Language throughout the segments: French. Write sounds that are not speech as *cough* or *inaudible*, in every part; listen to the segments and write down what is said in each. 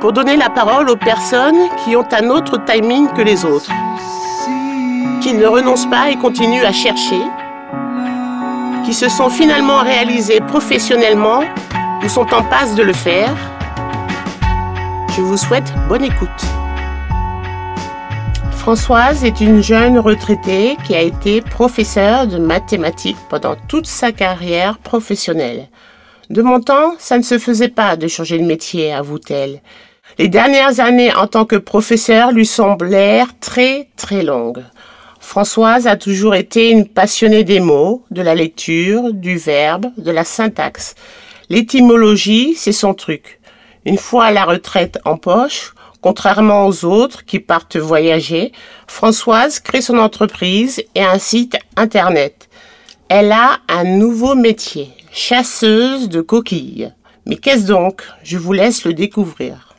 pour donner la parole aux personnes qui ont un autre timing que les autres, qui ne renoncent pas et continuent à chercher, qui se sont finalement réalisées professionnellement ou sont en passe de le faire. Je vous souhaite bonne écoute. Françoise est une jeune retraitée qui a été professeure de mathématiques pendant toute sa carrière professionnelle. De mon temps, ça ne se faisait pas de changer de métier, avoue-t-elle. Les dernières années en tant que professeure lui semblèrent très très longues. Françoise a toujours été une passionnée des mots, de la lecture, du verbe, de la syntaxe. L'étymologie, c'est son truc. Une fois à la retraite en poche, Contrairement aux autres qui partent voyager, Françoise crée son entreprise et un site internet. Elle a un nouveau métier, chasseuse de coquilles. Mais qu'est-ce donc? Je vous laisse le découvrir.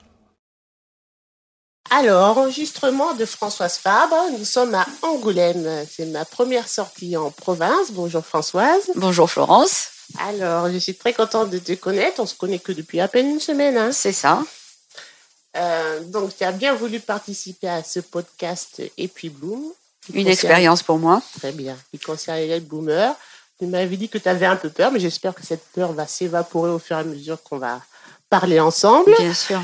Alors, enregistrement de Françoise Fabre. Nous sommes à Angoulême. C'est ma première sortie en province. Bonjour Françoise. Bonjour Florence. Alors, je suis très contente de te connaître. On se connaît que depuis à peine une semaine. Hein. C'est ça. Euh, donc, tu as bien voulu participer à ce podcast Et puis Bloom. Une expérience pour moi. Très bien. Qui concerne les boomers. Tu m'avais dit que tu avais un peu peur, mais j'espère que cette peur va s'évaporer au fur et à mesure qu'on va parler ensemble. Bien sûr.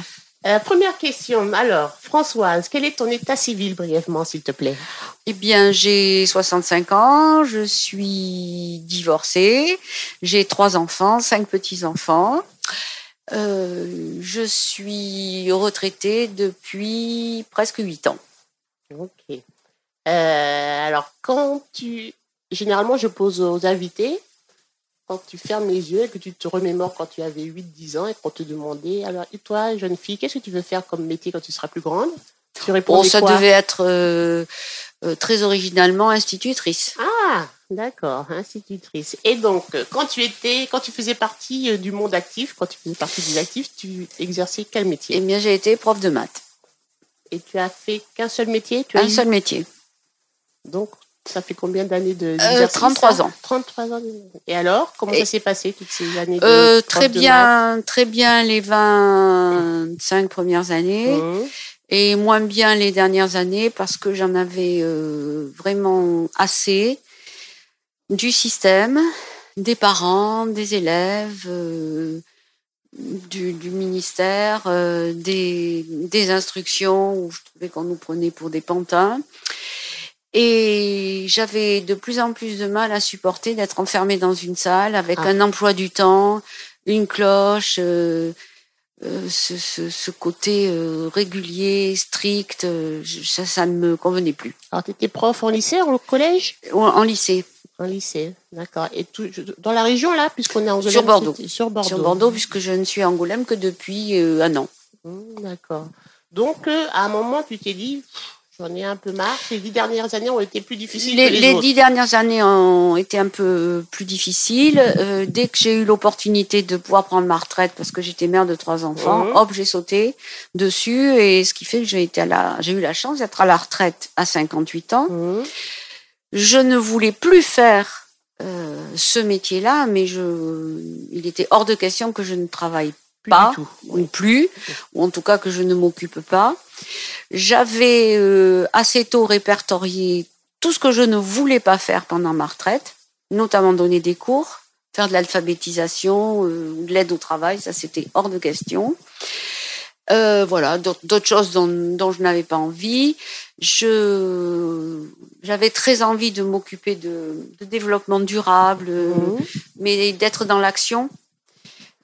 Euh, première question. Alors, Françoise, quel est ton état civil brièvement, s'il te plaît? Eh bien, j'ai 65 ans, je suis divorcée, j'ai trois enfants, cinq petits-enfants. Euh, je suis retraitée depuis presque huit ans. Ok. Euh, alors, quand tu. Généralement, je pose aux invités, quand tu fermes les yeux et que tu te remémores quand tu avais 8-10 ans et qu'on te demandait Alors, et toi, jeune fille, qu'est-ce que tu veux faire comme métier quand tu seras plus grande? Tu réponds Ça devait être euh, très originalement institutrice. Ah D'accord, institutrice. Et donc, euh, quand tu étais, quand tu faisais partie euh, du monde actif, quand tu faisais partie des actifs, tu exerçais quel métier? Eh bien, j'ai été prof de maths. Et tu as fait qu'un seul métier? Tu Un seul métier. Donc, ça fait combien d'années de euh, 33 ans. 33 ans. Et alors, comment ça s'est passé toutes ces années de euh, Très bien, très bien les 25 premières années. Mmh. Et moins bien les dernières années parce que j'en avais euh, vraiment assez du système, des parents, des élèves, euh, du, ministère, euh, des, des, instructions où je trouvais qu'on nous prenait pour des pantins. Et j'avais de plus en plus de mal à supporter d'être enfermée dans une salle avec ah. un emploi du temps, une cloche, euh, ce, ce, ce, côté régulier, strict, ça, ça ne me convenait plus. Alors, tu étais prof en lycée, au collège? En lycée. Un lycée, d'accord. Et tout, dans la région là, puisqu'on est en Sur Bordeaux. Sur Bordeaux. Sur Bordeaux, puisque je ne suis à Angoulême que depuis euh, un an. Mmh, d'accord. Donc, euh, à un moment, tu t'es dit, j'en ai un peu marre. Ces dix dernières années ont été plus difficiles les, que les, les dix dernières années ont été un peu plus difficiles. Euh, dès que j'ai eu l'opportunité de pouvoir prendre ma retraite, parce que j'étais mère de trois enfants, mmh. hop, j'ai sauté dessus. Et ce qui fait que j'ai été à la, j'ai eu la chance d'être à la retraite à 58 ans. Mmh je ne voulais plus faire euh, ce métier-là, mais je, il était hors de question que je ne travaille pas, ou plus, ou en tout cas que je ne m'occupe pas. J'avais euh, assez tôt répertorié tout ce que je ne voulais pas faire pendant ma retraite, notamment donner des cours, faire de l'alphabétisation, euh, de l'aide au travail, ça c'était hors de question. Euh, voilà, d'autres choses dont, je n'avais pas envie. Je, j'avais très envie de m'occuper de, développement durable, mmh. mais d'être dans l'action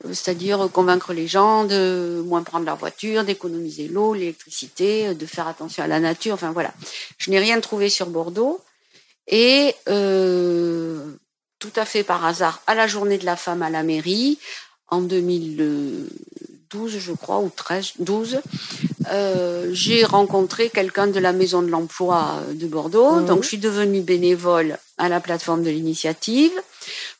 c'est-à-dire convaincre les gens de moins prendre leur voiture, d'économiser l'eau, l'électricité, de faire attention à la nature. Enfin voilà, je n'ai rien trouvé sur Bordeaux et euh, tout à fait par hasard, à la journée de la femme à la mairie en 2012, je crois, ou 13, 12, euh, j'ai rencontré quelqu'un de la maison de l'emploi de Bordeaux. Mmh. Donc je suis devenue bénévole à la plateforme de l'initiative.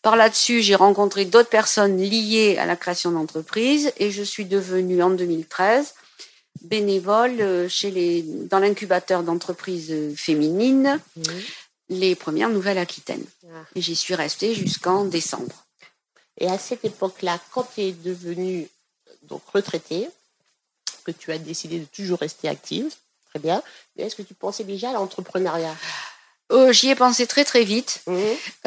Par là-dessus, j'ai rencontré d'autres personnes liées à la création d'entreprises et je suis devenue en 2013 bénévole euh, chez les, dans l'incubateur d'entreprises euh, féminines, mmh. les premières Nouvelles-Aquitaine. Ah. Et j'y suis restée jusqu'en décembre. Et à cette époque-là, quand tu es devenue donc retraitée, que tu as décidé de toujours rester active, très bien, mais est-ce que tu pensais déjà à l'entrepreneuriat? Euh, J'y ai pensé très très vite, mmh.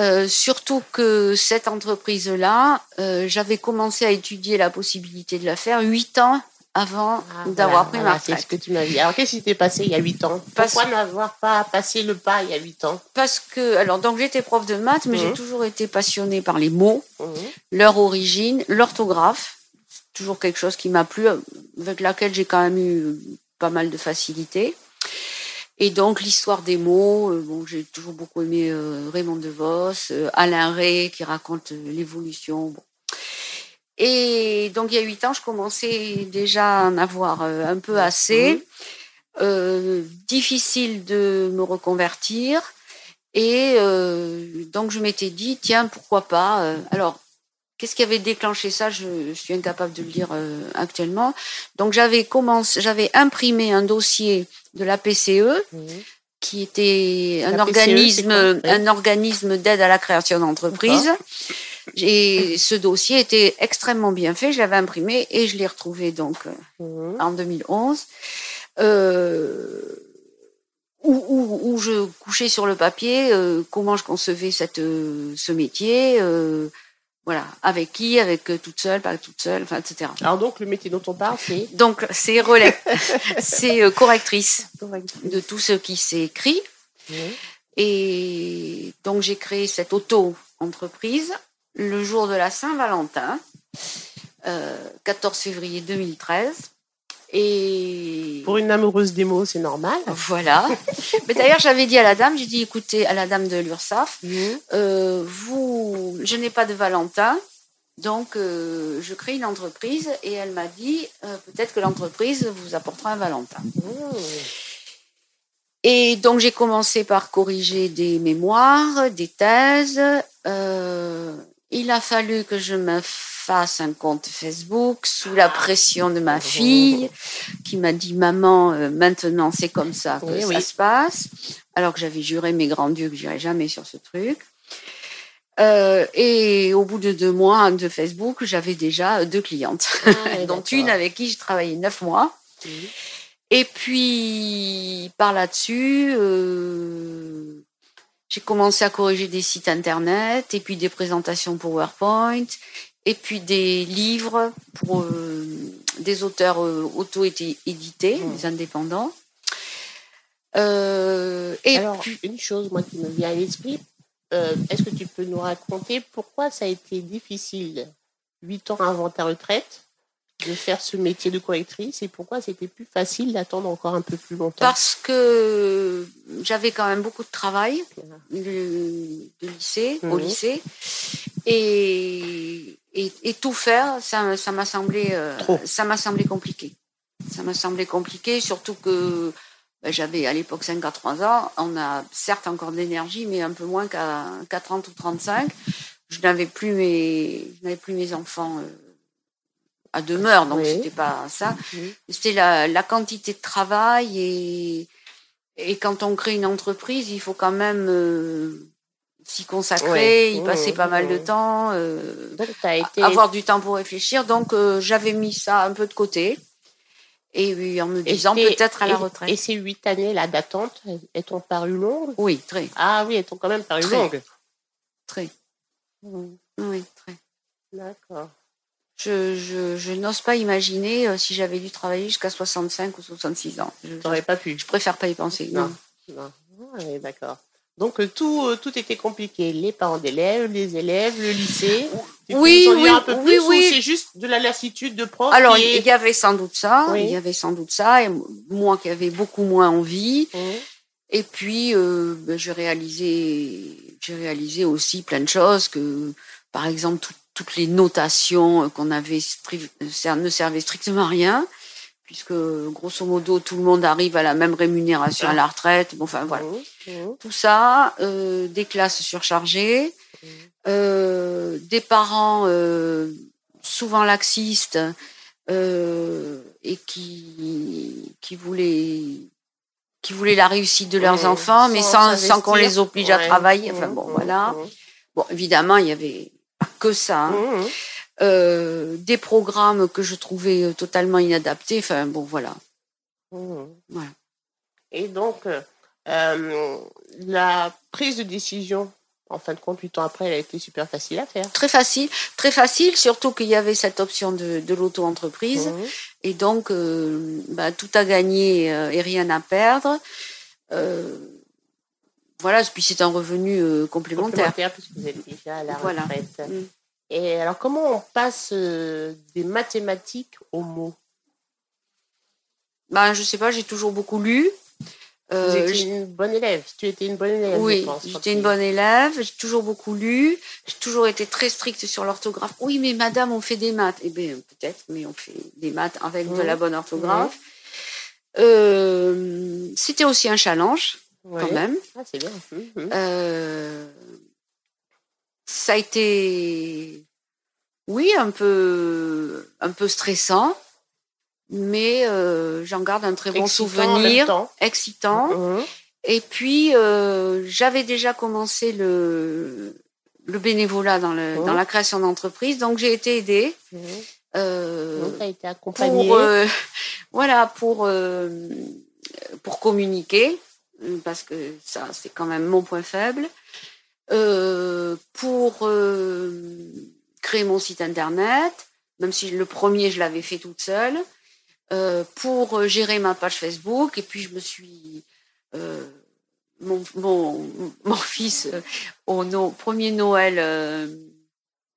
euh, surtout que cette entreprise-là, euh, j'avais commencé à étudier la possibilité de la faire huit ans avant ah, d'avoir pris ma retraite. C'est ce que tu m'as dit. Alors qu'est-ce qui s'est passé il y a huit ans? Pourquoi n'avoir pas passé le pas il y a huit ans? Parce que, alors donc j'étais prof de maths, mais j'ai mmh. toujours été passionnée par les mots, mmh. leur origine, l'orthographe. Toujours quelque chose qui m'a plu, avec laquelle j'ai quand même eu pas mal de facilité. Et donc l'histoire des mots, euh, bon, j'ai toujours beaucoup aimé euh, Raymond DeVos, euh, Alain Ray qui raconte l'évolution. Et donc il y a huit ans, je commençais déjà à en avoir un peu assez. difficile de me reconvertir. Et donc je m'étais dit, tiens, pourquoi pas. alors Qu'est-ce qui avait déclenché ça? Je, suis incapable de le dire euh, actuellement. Donc j'avais commencé, j'avais imprimé un dossier de la PCE, mhm. qui était un e, organisme, un organisme d'aide à la création d'entreprises. Et ce dossier était extrêmement bien fait. Je l'avais imprimé et je l'ai retrouvé donc euh, mhm. en 2011. Euh, où, où, je couchais sur le papier euh, comment je concevais cette, ce métier, voilà, avec qui, avec euh, toute seule, pas toute seule, enfin, etc. Alors donc le métier dont on parle, c'est? Donc c'est relais, *laughs* c'est euh, correctrice de tout ce qui s'est écrit. Et donc j'ai créé cette auto-entreprise le jour de la Saint-Valentin, 14 euh, février 2013. Et pour une amoureuse des mots, c'est normal. Voilà. *laughs* Mais d'ailleurs, j'avais dit à la dame, j'ai dit, écoutez, à la dame de l'URSAF, mhm. euh, vous, je n'ai pas de Valentin, donc euh, je crée une entreprise. Et elle m'a dit, euh, peut-être que l'entreprise vous apportera un Valentin. Mhm. Et donc j'ai commencé par corriger des mémoires, des thèses. il a fallu que je me fasse un compte Facebook sous la pression de ma fille qui m'a dit maman euh, maintenant c'est comme ça que ça se passe alors que j'avais juré mes grands dieux que j'irais jamais sur ce truc. Euh, et au bout de deux mois de Facebook j'avais déjà deux clientes. Ah, *laughs* dont une avec qui j'ai travaillé neuf mois. Et puis par là-dessus euh, j'ai commencé à corriger des sites internet et puis des présentations PowerPoint et puis des livres pour euh, des auteurs euh, auto-édités, mmh. des indépendants. Euh, et Alors, une chose, moi, qui me vient à l'esprit, est-ce que tu peux nous raconter pourquoi ça a été difficile, huit ans avant ta retraite, de faire ce métier de correctrice et pourquoi c'était plus facile d'attendre encore un peu plus longtemps? Parce que j'avais quand même beaucoup de travail de, lycée, au mmh. lycée et et, tout faire, ça, ça m'a semblé, euh, ça m'a semblé compliqué. Ça m'a semblé compliqué, surtout que ben, j'avais à l'époque 53 ans. On a certes encore de l'énergie, mais un peu moins qu'à 30 ou 35. Je n'avais plus mes, je n'avais plus mes enfants euh, à demeure, donc c'était pas ça. C'était la, la, quantité de travail et, et quand on crée une entreprise, il faut quand même euh, s'y consacrer, y passer pas mal de temps, euh, avoir du temps pour réfléchir. Donc euh, j'avais mis ça un peu de côté. Et oui, en me disant peut-être à la retraite. Et ces huit années là d'attente, elles t'ont paru longues? Oui, très. Ah oui, elles t'ont quand même paru longues. Très. Mmh. Oui, très. D'accord. Je, n'ose pas imaginer euh, si j'avais dû travailler jusqu'à 65 ou 66 ans. Je n'aurais pas pu. Je préfère pas y penser. Non. non. d'accord. Donc euh, tout, euh, tout était compliqué. Les parents d'élèves, les élèves, le lycée. oui, oui, un peu oui, oui. C'est juste de la lassitude de prof. Alors il y avait sans doute ça. Il y avait sans doute ça. Et moi qui avais beaucoup moins envie. Mmh. Et puis ben, j'ai réalisé, j'ai réalisé aussi plein de choses que, par exemple, tout, toutes les notations euh, qu'on avait ne servaient strictement à rien, puisque grosso modo tout le monde arrive à la même rémunération à la retraite. Bon, enfin voilà. Mmh, mmh. Tout ça, euh, des classes surchargées, mmh. euh, des parents souvent laxistes et qui qui voulaient qui voulaient la réussite de leurs enfants, mais sans, sans qu'on les oblige à travailler. Enfin bon, voilà. Bon, évidemment, il y avait que ça. Hein. Mmh, mmh. Euh, des programmes que je trouvais euh, totalement inadaptés. Enfin, bon, voilà. Mmh. voilà. Et donc, euh, la prise de décision, en fin de compte, huit ans après, elle a été super facile à faire. Très facile, très facile, surtout qu'il y avait cette option de, de l'auto-entreprise. Et donc, bah, tout à gagner et rien à perdre. Voilà, puis c'est un revenu euh, complémentaire. Complémentaire, puisque vous êtes déjà à la retraite. Mm. Et alors, comment on passe euh, des mathématiques aux mots? Ben, Je sais pas, j'ai toujours beaucoup lu. Euh, vous étiez une bonne élève. Tu étais une bonne élève. Oui, j'étais une bonne élève. J'ai toujours beaucoup lu. J'ai toujours été très stricte sur l'orthographe. Oui, mais madame, on fait des maths. Eh bien, peut-être, mais on fait des maths avec de la bonne orthographe. Euh, C'était aussi un challenge quand même. Ah, c'est bien. Hum, hum. Euh, ça a été, oui, un peu, un peu stressant, mais euh, j'en garde un très bon souvenir, excitant. Hum, Et puis, euh, j'avais déjà commencé le, le bénévolat dans, le, dans la création d'entreprise, donc j'ai été aidée. Euh, donc, as été accompagnée. Pour, *laughs* voilà, pour, pour communiquer parce que ça, c'est quand même mon point faible, euh, pour euh, créer mon site internet, même si le premier, je l'avais fait toute seule, euh, pour gérer ma page Facebook, et puis je me suis... Mon, mon, mon, *laughs* fils, au premier Noël,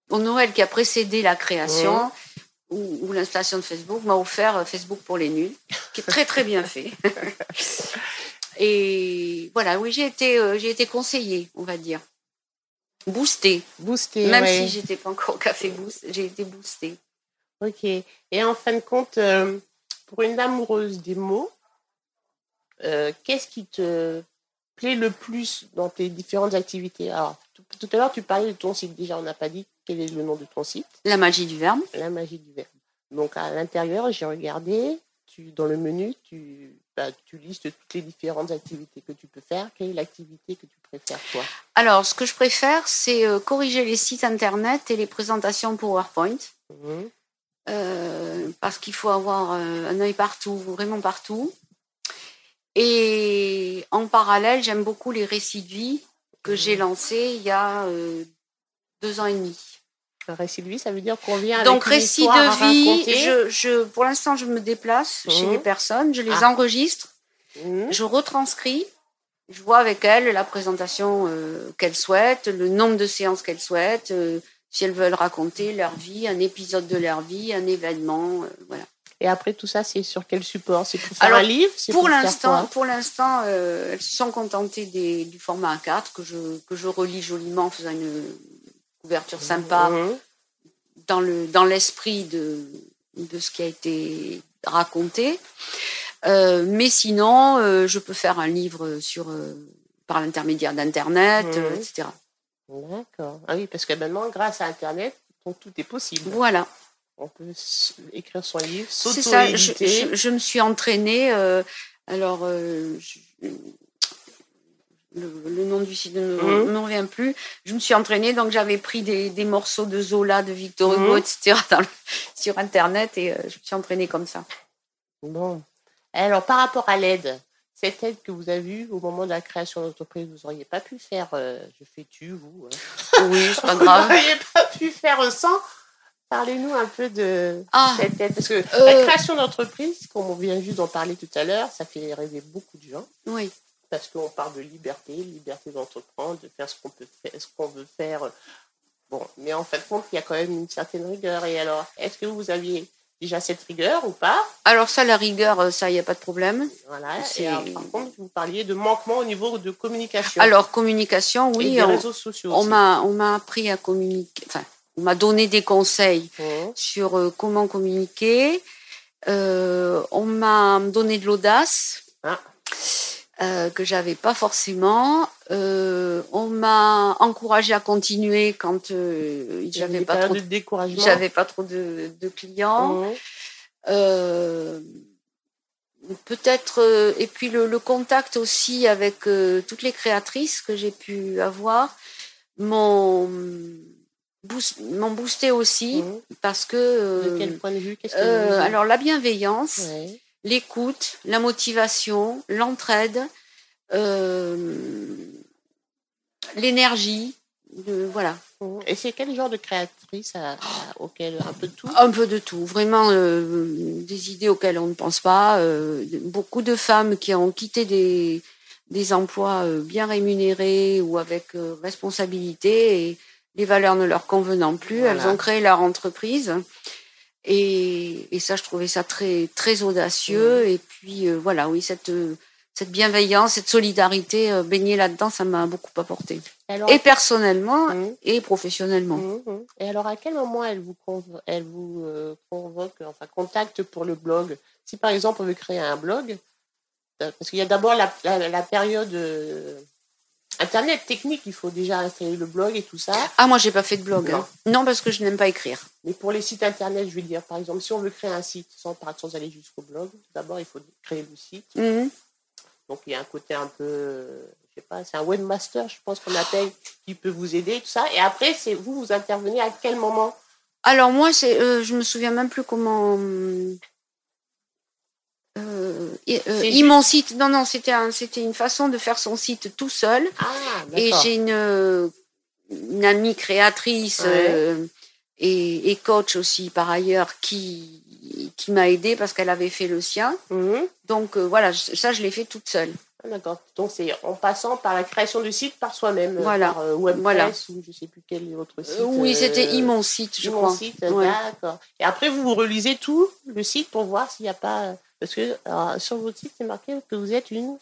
au Noël qui a précédé la création, ou l'installation de Facebook, m'a offert Facebook pour les nuls, qui est très très bien fait. *laughs* Et voilà, oui, j'ai été, euh, j'ai été conseillée, on va dire. Boostée. Boostée, Même si j'étais pas encore au café boost, j'ai été boostée. Ok. Et en fin de compte, euh, pour une amoureuse des mots, euh, qu'est-ce qui te plaît le plus dans tes différentes activités? Alors, tout, à l'heure, tu parlais de ton site. Déjà, on n'a pas dit quel est le nom de ton site. La magie du verbe. La magie du verbe. Donc, à l'intérieur, j'ai regardé, tu, dans le menu, tu bah, tu listes toutes les différentes activités que tu peux faire. Quelle est l'activité que tu préfères, toi? Alors, ce que je préfère, c'est euh, corriger les sites Internet et les présentations PowerPoint. Mmh. Euh, parce qu'il faut avoir euh, un œil partout, vraiment partout. Et en parallèle, j'aime beaucoup les récits de vie que j'ai mmh. lancés il y a deux ans et demi. Récit de vie, ça veut dire qu'on vient Donc, récit de vie, je, pour l'instant, je me déplace chez mmh. les personnes, je les ah. enregistre, mmh. je retranscris, je vois avec elles la présentation euh, qu'elles souhaitent, le nombre de séances qu'elles souhaitent, euh, si elles veulent raconter leur vie, un épisode de leur vie, un événement, euh, voilà. Et après tout ça, c'est sur quel support? C'est pour faire un livre? Pour l'instant, pour l'instant, elles se sont contentées du format A4 que je que je relis joliment en faisant une couverture sympa mhm. dans le dans l'esprit de de ce qui a été raconté. Euh, mais sinon, euh, je peux faire un livre sur euh, par l'intermédiaire d'Internet, mhm. etc. D'accord. Ah oui, parce que maintenant, grâce à Internet, tout est possible. Voilà. On peut écrire son livre, C'est ça. Je, je, me suis entraînée. alors, le, nom du site ne me, mmh. revient plus. Je me suis entraînée, donc j'avais pris des, des, morceaux de Zola, de Victor Hugo, mmh. etc. *laughs* sur Internet et euh, je me suis entraînée comme ça. Bon. Alors, par rapport à l'aide, cette aide que vous avez eue au moment de la création de l'entreprise, vous n'auriez pas pu faire, euh, je fais tu, vous. Hein. Oui, c'est pas grave. vous n'auriez pas pu faire sans. Parlez-nous un peu de Ah. cette aide. Parce que Euh. la création d'entreprise, comme on vient juste d'en parler tout à l'heure, ça fait rêver beaucoup de gens. Oui. Parce qu'on parle de liberté, liberté d'entreprendre, de faire ce qu'on peut faire, ce qu'on veut faire. Bon, mais en fait, compte, il y a quand même une certaine rigueur. Et alors, est-ce que vous aviez déjà cette rigueur ou pas? Alors ça, la rigueur, euh, ça, il n'y a pas de problème. Voilà. Et alors, par contre, vous parliez de manquement au niveau de communication. Alors, communication, et oui, des on, réseaux sociaux. on m'a on m'a appris à communiquer, enfin, on m'a donné des conseils Mhm. sur euh, comment communiquer. Euh, on m'a donné de l'audace Ah. Euh, que j'avais pas forcément. Euh, on m'a encouragé à continuer quand euh, j'avais pas trop, de découragement. j'avais pas trop de, de clients. Euh, peut-être euh, et puis le, le contact aussi avec euh, toutes les créatrices que j'ai pu avoir m'ont boost- m'ont boosté aussi Mhm. parce que euh, De quel point de vue? Qu'est-ce que alors la bienveillance Ouais. L'écoute la motivation l'entraide euh, l'énergie le- voilà. Et c'est quel genre de créatrice à- à- auquel un peu de tout? Un peu de tout, vraiment euh, des idées auxquelles on ne pense pas. euh, beaucoup de femmes qui ont quitté des, des emplois euh, bien rémunérés ou avec euh, responsabilité et les valeurs ne leur convenant plus, Voilà. elles ont créé leur entreprise. Et, et ça, je trouvais ça très très audacieux. Et puis euh, voilà, oui, cette cette bienveillance, cette solidarité, euh, baigner là-dedans, ça m'a beaucoup apporté. Et alors, Et personnellement Mhm. et professionnellement. Mhm, mhm. Et alors, à quel moment elle vous, convo- elle vous euh, convoque, enfin, contacte pour le blog? Si par exemple on veut créer un blog, euh, parce qu'il y a d'abord la, la, la période internet technique, il faut déjà installer le blog et tout ça. Ah, moi, j'ai pas fait de blog. Non. hein. Non, parce que je n'aime pas écrire. Mais pour les sites internet, je veux dire, par exemple, si on veut créer un site sans, sans aller jusqu'au blog, d'abord il faut créer le site. Mhm. Donc il y a un côté un peu, je sais pas, c'est un webmaster, je pense qu'on appelle, qui peut vous aider, tout ça. Et après, c'est vous, vous intervenez à quel moment? Alors, moi, c'est, euh, je me souviens même plus comment. Euh, ils m'ont site. Non, non, c'était un, c'était une façon de faire son site tout seul. Ah, Et j'ai une, euh, une amie créatrice Ouais. euh, et, et coach aussi par ailleurs qui qui m'a aidée parce qu'elle avait fait le sien. Mhm. Donc euh, voilà, ça je l'ai fait toute seule. Ah, D'accord. Donc c'est en passant par la création du site par soi-même, Voilà. par WordPress Voilà. ou je sais plus quel autre site. Oui, c'était Imon site, je crois. site, Ouais. d'accord. Et après vous vous relisez tout le site pour voir s'il n'y a pas parce que alors, sur votre site c'est marqué que vous êtes une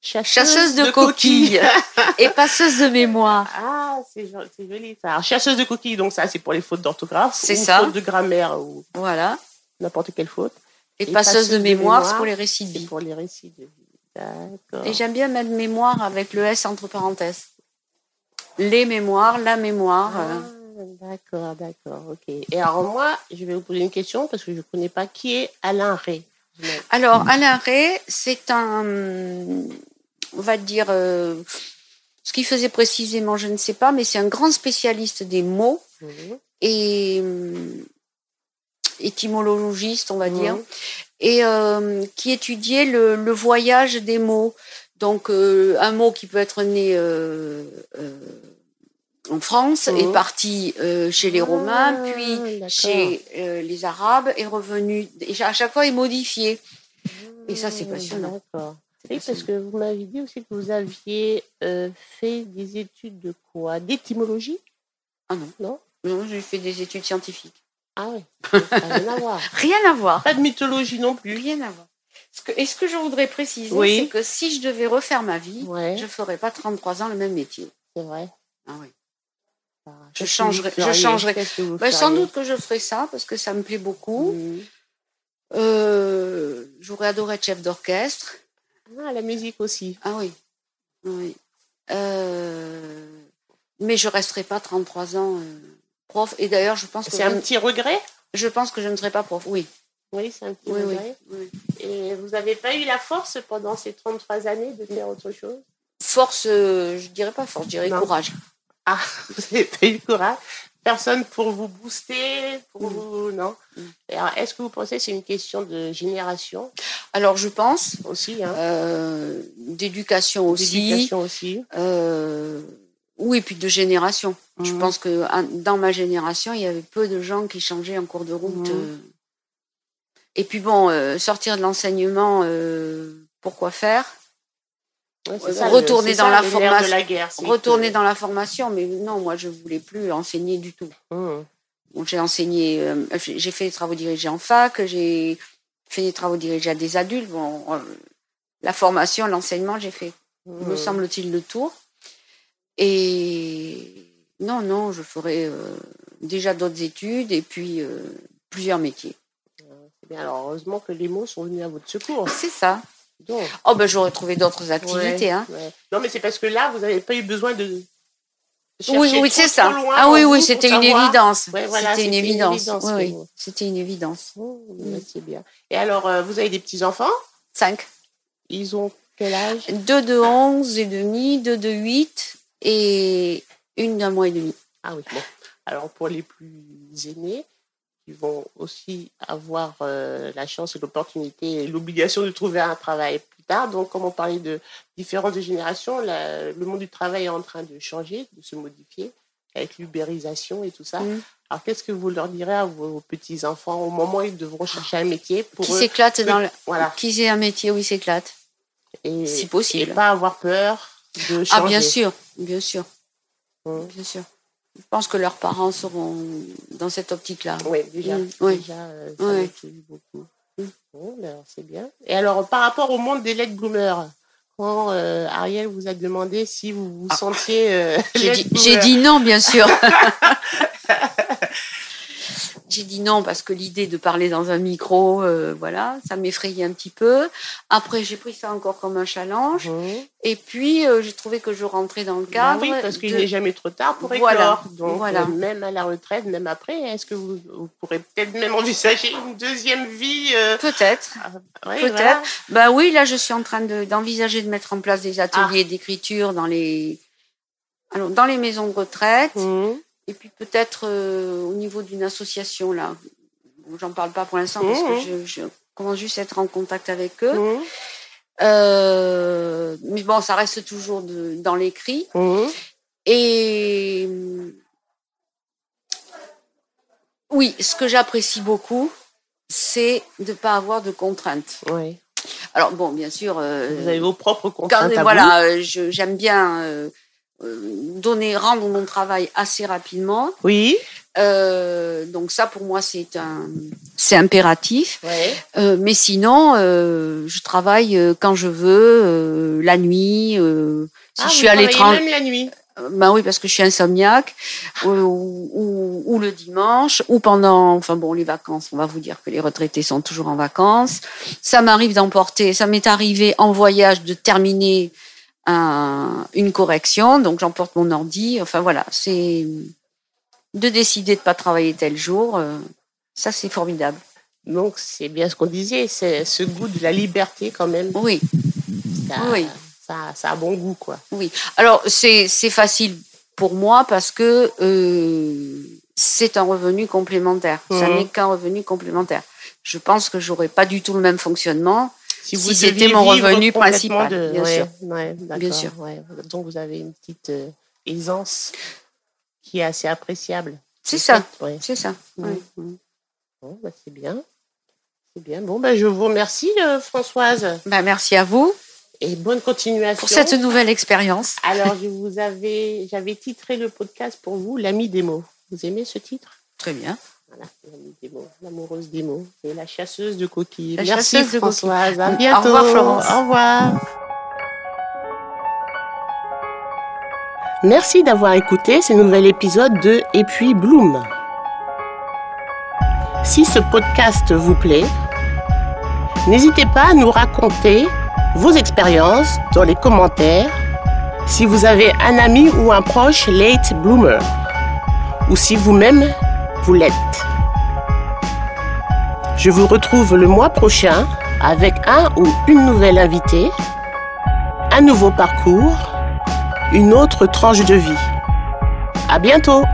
chasseuse, Chasseuse de, coquilles *laughs* et passeuse de mémoire. Ah, c'est jo- c'est joli ça. Alors, chasseuse de coquilles, donc ça c'est pour les fautes d'orthographe, C'est ou ça. fautes de grammaire ou Voilà. n'importe quelle faute. Et, Et passeuse, passeuse de de mémoire, mémoire, c'est pour les récits de vie. pour les récits de vie. D'accord. Et j'aime bien mettre mémoire avec le S entre parenthèses. Les mémoires, la mémoire. Ah, euh, d'accord, d'accord, ok. Et alors moi, je vais vous poser une question parce que je ne connais pas qui est Alain Ray. Alors, Alain Ray, c'est un, on va dire, euh, ce qu'il faisait précisément, je ne sais pas, mais c'est un grand spécialiste des mots Mhm. et hum, étymologiste, on va dire, Mhm. et euh, qui étudiait le, le voyage des mots. Donc, euh, un mot qui peut être né euh, euh, en France Mhm. est parti euh, chez les Romains, Ah, puis chez euh, les Arabes, est revenu. Et à chaque fois, est modifié. Et ça, c'est Ah, passionnant. D'accord. Oui, parce que vous m'avez dit aussi que vous aviez euh, fait des études de quoi? D'étymologie? Ah non. Non? Non, j'ai fait des études scientifiques. Ah oui, *laughs* rien à voir. Rien à voir. Pas de mythologie non plus. Rien à voir. Ce que, et ce que je voudrais préciser, Oui. c'est que si je devais refaire ma vie, Ouais, je ne ferais pas 33 ans le même métier. c'est vrai. Ah oui. Je Ben, sans doute que je ferais ça parce que ça me plaît beaucoup. Mhm. Euh, J'aurais adoré être chef d'orchestre. Ah, la musique aussi. Ah oui. oui. Euh, mais je resterai pas 33 ans euh, prof. Et d'ailleurs, je pense que C'est un je, petit regret? Je pense que je ne serai pas prof. Oui. Oui, c'est un petit Oui, regret. oui. Et vous n'avez pas eu la force pendant ces 33 années de faire autre chose? Force, je dirais pas force, je dirais Non. courage. Ah, *laughs* vous n'avez pas eu le courage Personne pour vous booster pour Mm. vous, Non Mm. Et alors, Est-ce que vous pensez que c'est une question de génération? Alors, je pense aussi hein euh, d'éducation aussi. D'éducation aussi Euh, Oui, puis de génération. Je Mhm. pense que un- dans ma génération, il y avait peu de gens qui changeaient en cours de route. Euh. Et puis bon, euh, sortir de l'enseignement, euh, pourquoi faire? Ouais, ça, Retourner dans ça, la formation- la guerre, Retourner que- dans la formation, mais non, moi je voulais plus enseigner du tout. Bon, j'ai enseigné, euh, j'ai fait des travaux dirigés en fac, j'ai fait des travaux dirigés à des adultes. Bon, euh, la formation, l'enseignement, j'ai fait, me Mhm. semble-t-il, le tour. Et non, non, je ferai euh, déjà d'autres études et puis euh, plusieurs métiers. C'est bien. Alors, heureusement que les mots sont venus à votre secours. C'est ça. Oh ben j'aurais trouvé d'autres activités. ouais, hein. ouais. Non, mais c'est parce que là, vous n'avez pas eu besoin de. de Oui, oui, c'est ça. loin Ah oui, oui, c'était une évidence. Ouais, voilà, c'était une évidence. Oui, c'était une évidence. Oh, c'est bien. Et alors, euh, vous avez des petits-enfants? Cinq. Ils ont quel âge? Deux de 11 et demi, deux de 8 et une d'un mois et demi. Ah oui, bon. Alors, pour les plus aînés, ils vont aussi avoir euh, la chance et l'opportunité et l'obligation de trouver un travail plus tard. Donc, comme on parlait de différences de génération, la- le monde du travail est en train de changer, de se modifier avec l'ubérisation et tout ça. Mm. Alors, qu'est-ce que vous leur direz à vos petits-enfants au moment où ils devront chercher un métier pour Qui s'éclate dans le... Voilà. Qui ait un métier où il s'éclate. Et, Si et possible. pas avoir peur de changer. Ah bien sûr, bien sûr, Mm. bien sûr. Je pense que leurs parents seront dans cette optique-là. Oui, déjà, Mm, oui. déjà euh, ça Oui. beaucoup. Bon, ben, c'est bien. Et alors, par rapport au monde des LED bloomers, quand euh, Ariel vous a demandé si vous vous sentiez euh, Ah. *laughs* J'ai dit, bloomer. j'ai dit non, bien sûr. *laughs* j'ai dit non parce que l'idée de parler dans un micro, euh, voilà, ça m'effrayait un petit peu. Après, j'ai pris ça encore comme un challenge. Mhm. Et puis, euh, j'ai trouvé que je rentrais dans le Ben cadre. oui, parce qu'il n'est jamais trop tard pour Voilà, éclore. Donc, voilà. euh, même à la retraite, même après, est-ce que vous, vous pourrez peut-être même envisager une deuxième vie euh, Peut-être. ouais, Peut-être. voilà. Bah oui, là, je suis en train de- d'envisager de, mettre en place des Ah. ateliers d'écriture dans les, alors, dans les maisons de retraite. Mhm. Et puis peut-être euh, au niveau d'une association, là. Bon, J'en parle pas pour l'instant parce que Mhm. je, je commence juste à être en contact avec eux. Mhm. Euh, mais bon, ça reste toujours de- dans l'écrit. Mhm. Et oui, ce que j'apprécie beaucoup, c'est de ne pas avoir de contraintes. Ouais. Alors bon, bien sûr, euh, Vous avez vos propres quand, contraintes à voilà, j'aime bien donner, rendre mon travail assez rapidement. Oui. Euh, donc ça, pour moi, c'est un, c'est impératif. Ouais. Euh, mais sinon, euh, je travaille quand je veux, la nuit. si Ah, je suis à l'étranger, Même la nuit. ben oui, parce que je suis insomniaque, ou, ou, ou le dimanche, ou pendant, enfin bon, les vacances. On va vous dire que les retraités sont toujours en vacances. Ça m'arrive d'emporter, ça m'est arrivé en voyage de terminer un- une correction, donc j'emporte mon ordi. Enfin voilà, c'est de décider de pas travailler tel jour. euh, ça, c'est formidable. Donc, c'est bien ce qu'on disait, c'est ce goût de la liberté quand même. Oui. Ça, Oui. ça, ça a bon goût, quoi. Alors, c'est facile pour moi parce que euh, c'est un revenu complémentaire. Ça Mhm. n'est qu'un revenu complémentaire. Je pense que j'aurais pas du tout le même fonctionnement. Si, Si c'était mon revenu principal, bien ouais, sûr. ouais, d'accord, Bien sûr. ouais. Donc, vous avez une petite euh, aisance qui est assez appréciable. C'est ça. C'est ça. Bon, bah, c'est bien. C'est bien. Bon, bah, je vous remercie, euh, Françoise, Ben, merci à vous et bonne continuation. pour cette nouvelle expérience. Alors, je *laughs* vous avais, j'avais titré le podcast pour vous, l'ami des mots. Vous aimez ce titre? Très bien. Voilà, l'amie des mots, l'amoureuse des mots et la chasseuse de coquilles. La Merci chasseuse de Françoise. À Au bientôt. revoir, Florence. Au revoir. Merci d'avoir écouté ce nouvel épisode de Et puis Bloom. Si ce podcast vous plaît, n'hésitez pas à nous raconter vos expériences dans les commentaires si vous avez un ami ou un proche late bloomer ou si vous-même Je vous retrouve le mois prochain avec un ou une nouvelle invitée, un nouveau parcours, une autre tranche de vie. À bientôt!